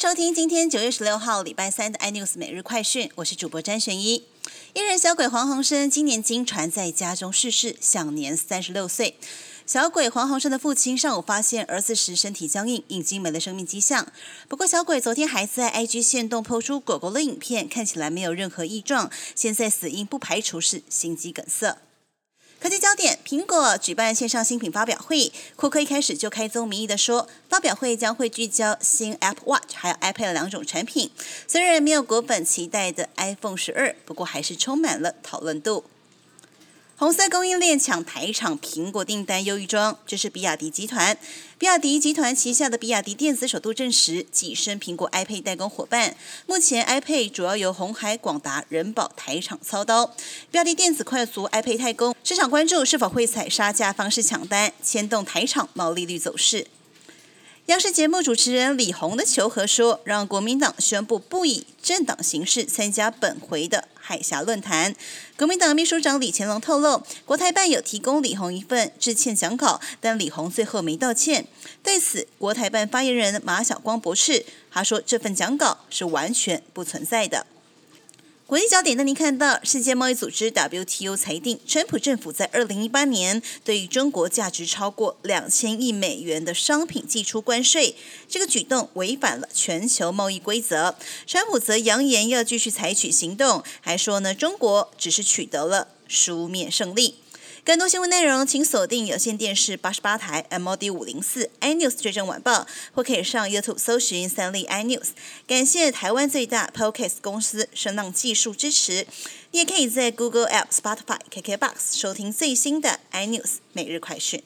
收听今天九月十六号礼拜三的 iNews 每日快讯，我是主播詹玄一。艺人小鬼黄鸿升今年经传在家中逝世，享年三十六岁。小鬼黄鸿升的父亲上午发现儿子时身体僵硬，已经没了生命迹象。不过小鬼昨天还在 IG 线动抛出狗狗的影片，看起来没有任何异状，现在死因不排除是心肌梗塞。科技焦点：苹果举办线上新品发表会，库克一开始就开宗明义的说，发表会将会聚焦新 Apple Watch 还有 iPad 两种产品。虽然没有果粉期待的 iPhone 十二，不过还是充满了讨论度。红色供应链抢台厂苹果订单，忧郁中，这是比亚迪集团。比亚迪集团旗下的比亚迪电子首度证实跻身苹果 iPad 代工伙伴。目前 iPad 主要由红海、广达、人保台厂操刀。比亚迪电子快速 iPad 代工，市场关注是否会采杀价方式抢单，牵动台厂毛利率走势。央视节目主持人李红的求和说，让国民党宣布不以政党形式参加本回的海峡论坛。国民党秘书长李乾龙透露，国台办有提供李红一份致歉讲稿，但李红最后没道歉。对此，国台办发言人马晓光驳斥，他说这份讲稿是完全不存在的。国际焦点，那您看到世界贸易组织 WTO 裁定，川普政府在二零一八年对于中国价值超过两千亿美元的商品寄出关税，这个举动违反了全球贸易规则。川普则扬言要继续采取行动，还说呢，中国只是取得了书面胜利。更多新闻内容，请锁定有线电视八十八台 MOD 五零四 iNews 最正晚报，或可以上 YouTube 搜寻三立 iNews。感谢台湾最大 Podcast 公司声浪技术支持。你也可以在 Google App、Spotify、KKBox 收听最新的 iNews 每日快讯。